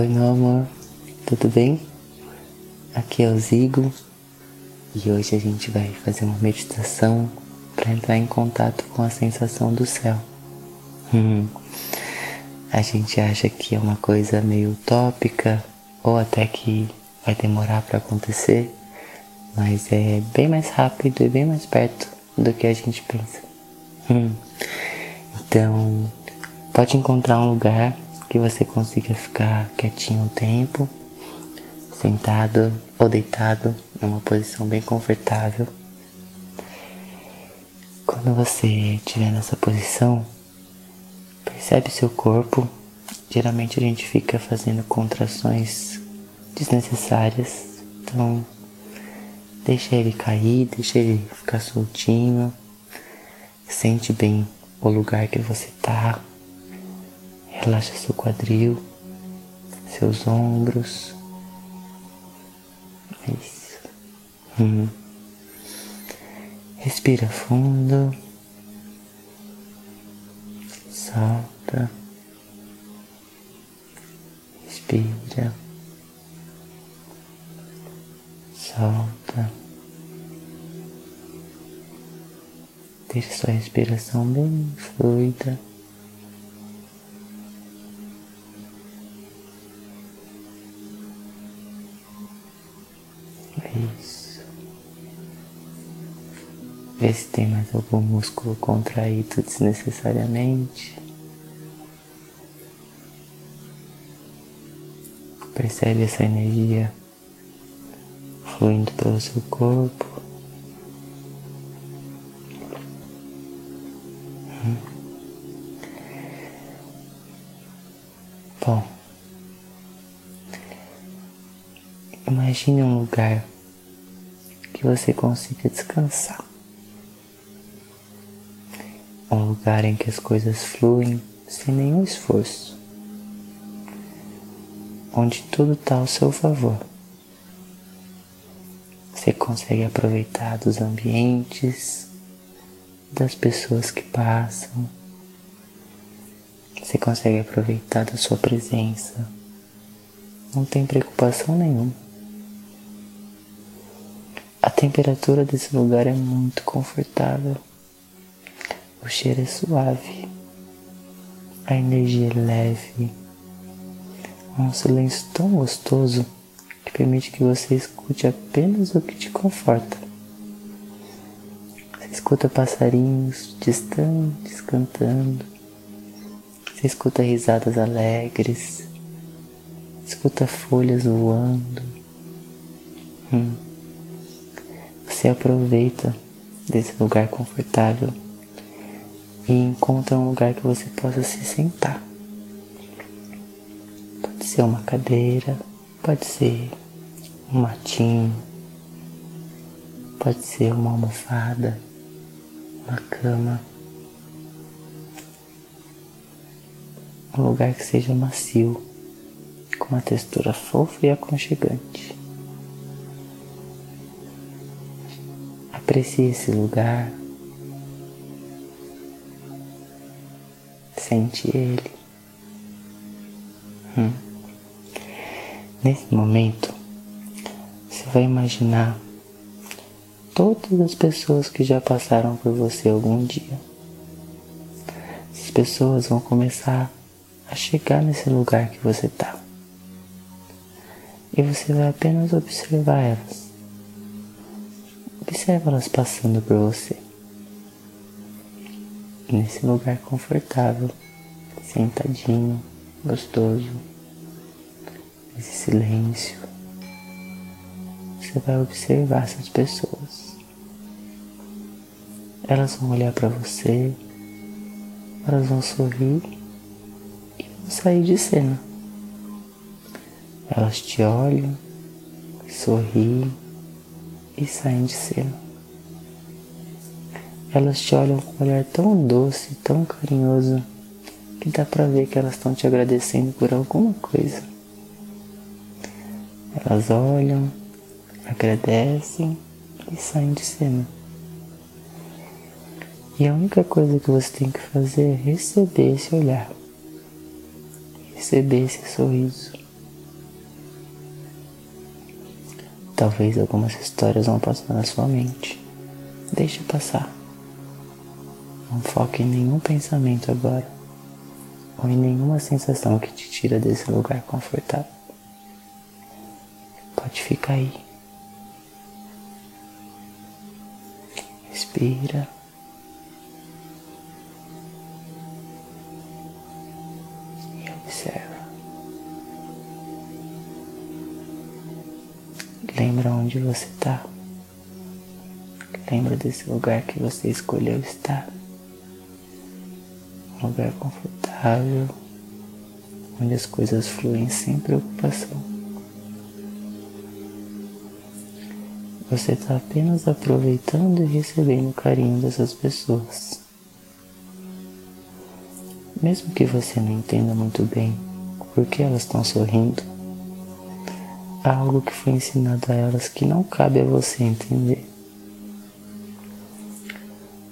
Oi, meu amor, tudo bem? Aqui é o Zigo e hoje a gente vai fazer uma meditação para entrar em contato com a sensação do céu. Hum, a gente acha que é uma coisa meio utópica ou até que vai demorar para acontecer, mas é bem mais rápido e bem mais perto do que a gente pensa. Hum. Então, pode encontrar um lugar que você consiga ficar quietinho um tempo, sentado ou deitado numa posição bem confortável. Quando você estiver nessa posição, percebe seu corpo. Geralmente a gente fica fazendo contrações desnecessárias, então deixa ele cair, deixa ele ficar soltinho. Sente bem o lugar que você tá. Relaxa seu quadril, seus ombros. Isso. Hum. Respira fundo. Solta. Respira. Solta. Deixe sua respiração bem fluida. Isso. Vê se tem mais algum músculo contraído desnecessariamente. Percebe essa energia fluindo pelo seu corpo. Bom, imagine um lugar que você consiga descansar. Um lugar em que as coisas fluem sem nenhum esforço. Onde tudo está ao seu favor. Você consegue aproveitar dos ambientes, das pessoas que passam. Você consegue aproveitar da sua presença. Não tem preocupação nenhuma. A temperatura desse lugar é muito confortável. O cheiro é suave. A energia é leve. É um silêncio tão gostoso que permite que você escute apenas o que te conforta. Você escuta passarinhos distantes cantando. Você escuta risadas alegres. Escuta folhas voando. Hum. Você aproveita desse lugar confortável e encontra um lugar que você possa se sentar. Pode ser uma cadeira, pode ser um matinho, pode ser uma almofada, uma cama. Um lugar que seja macio, com uma textura fofa e aconchegante. Aprecie esse lugar. Sente ele. Hum. Nesse momento, você vai imaginar todas as pessoas que já passaram por você algum dia. Essas pessoas vão começar a chegar nesse lugar que você está. E você vai apenas observar elas. Observa elas passando por você. Nesse lugar confortável, sentadinho, gostoso, nesse silêncio. Você vai observar essas pessoas. Elas vão olhar para você, elas vão sorrir e vão sair de cena. Elas te olham, sorriem e saem de cena. Elas te olham com um olhar tão doce, tão carinhoso, que dá pra ver que elas estão te agradecendo por alguma coisa. Elas olham, agradecem e saem de cena. E a única coisa que você tem que fazer é receber esse olhar, receber esse sorriso. Talvez algumas histórias vão passar na sua mente. Deixa passar. Não foque em nenhum pensamento agora, ou em nenhuma sensação que te tira desse lugar confortável. Pode ficar aí. Respira. E observa. Lembra onde você está. Lembra desse lugar que você escolheu estar. Um lugar confortável, onde as coisas fluem sem preocupação. Você está apenas aproveitando e recebendo o carinho dessas pessoas. Mesmo que você não entenda muito bem por que elas estão sorrindo, há algo que foi ensinado a elas que não cabe a você entender.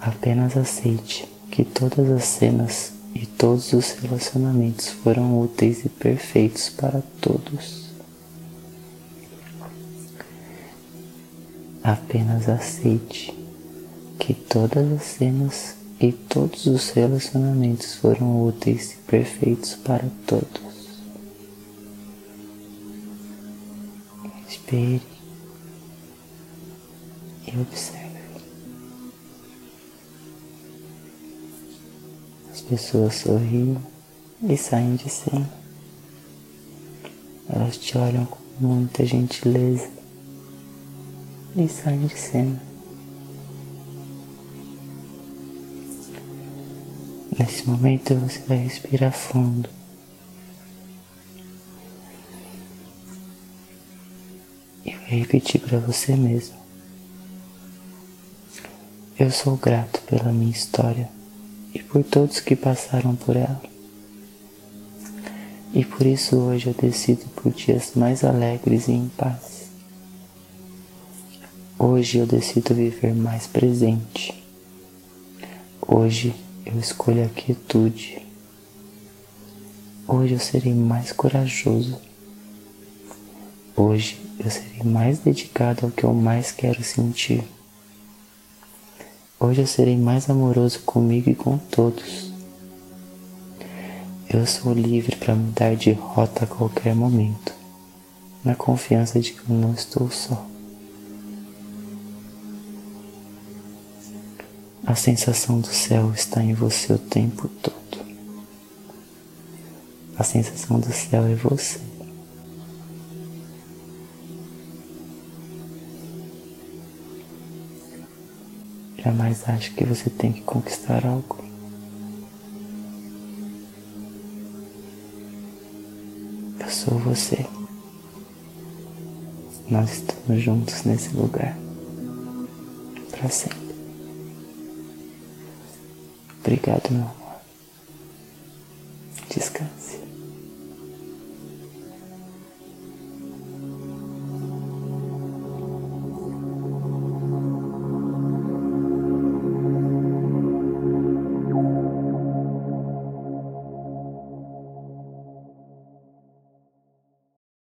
Apenas aceite que todas as cenas e todos os relacionamentos foram úteis e perfeitos para todos. Apenas aceite que todas as cenas e todos os relacionamentos foram úteis e perfeitos para todos. Espere e observe. Pessoas sorriem e saem de cena. Elas te olham com muita gentileza e saem de cena. Nesse momento você vai respirar fundo. E vai repetir para você mesmo. Eu sou grato pela minha história e por todos que passaram por ela. E por isso hoje eu decido por dias mais alegres e em paz. Hoje eu decido viver mais presente. Hoje eu escolho a quietude. Hoje eu serei mais corajoso. Hoje eu serei mais dedicado ao que eu mais quero sentir. Hoje eu serei mais amoroso comigo e com todos. Eu sou livre para mudar de rota a qualquer momento, na confiança de que eu não estou só. A sensação do céu está em você o tempo todo. A sensação do céu é você. Jamais ache que você tem que conquistar algo. Eu sou você. Nós estamos juntos nesse lugar. Para sempre. Obrigado, meu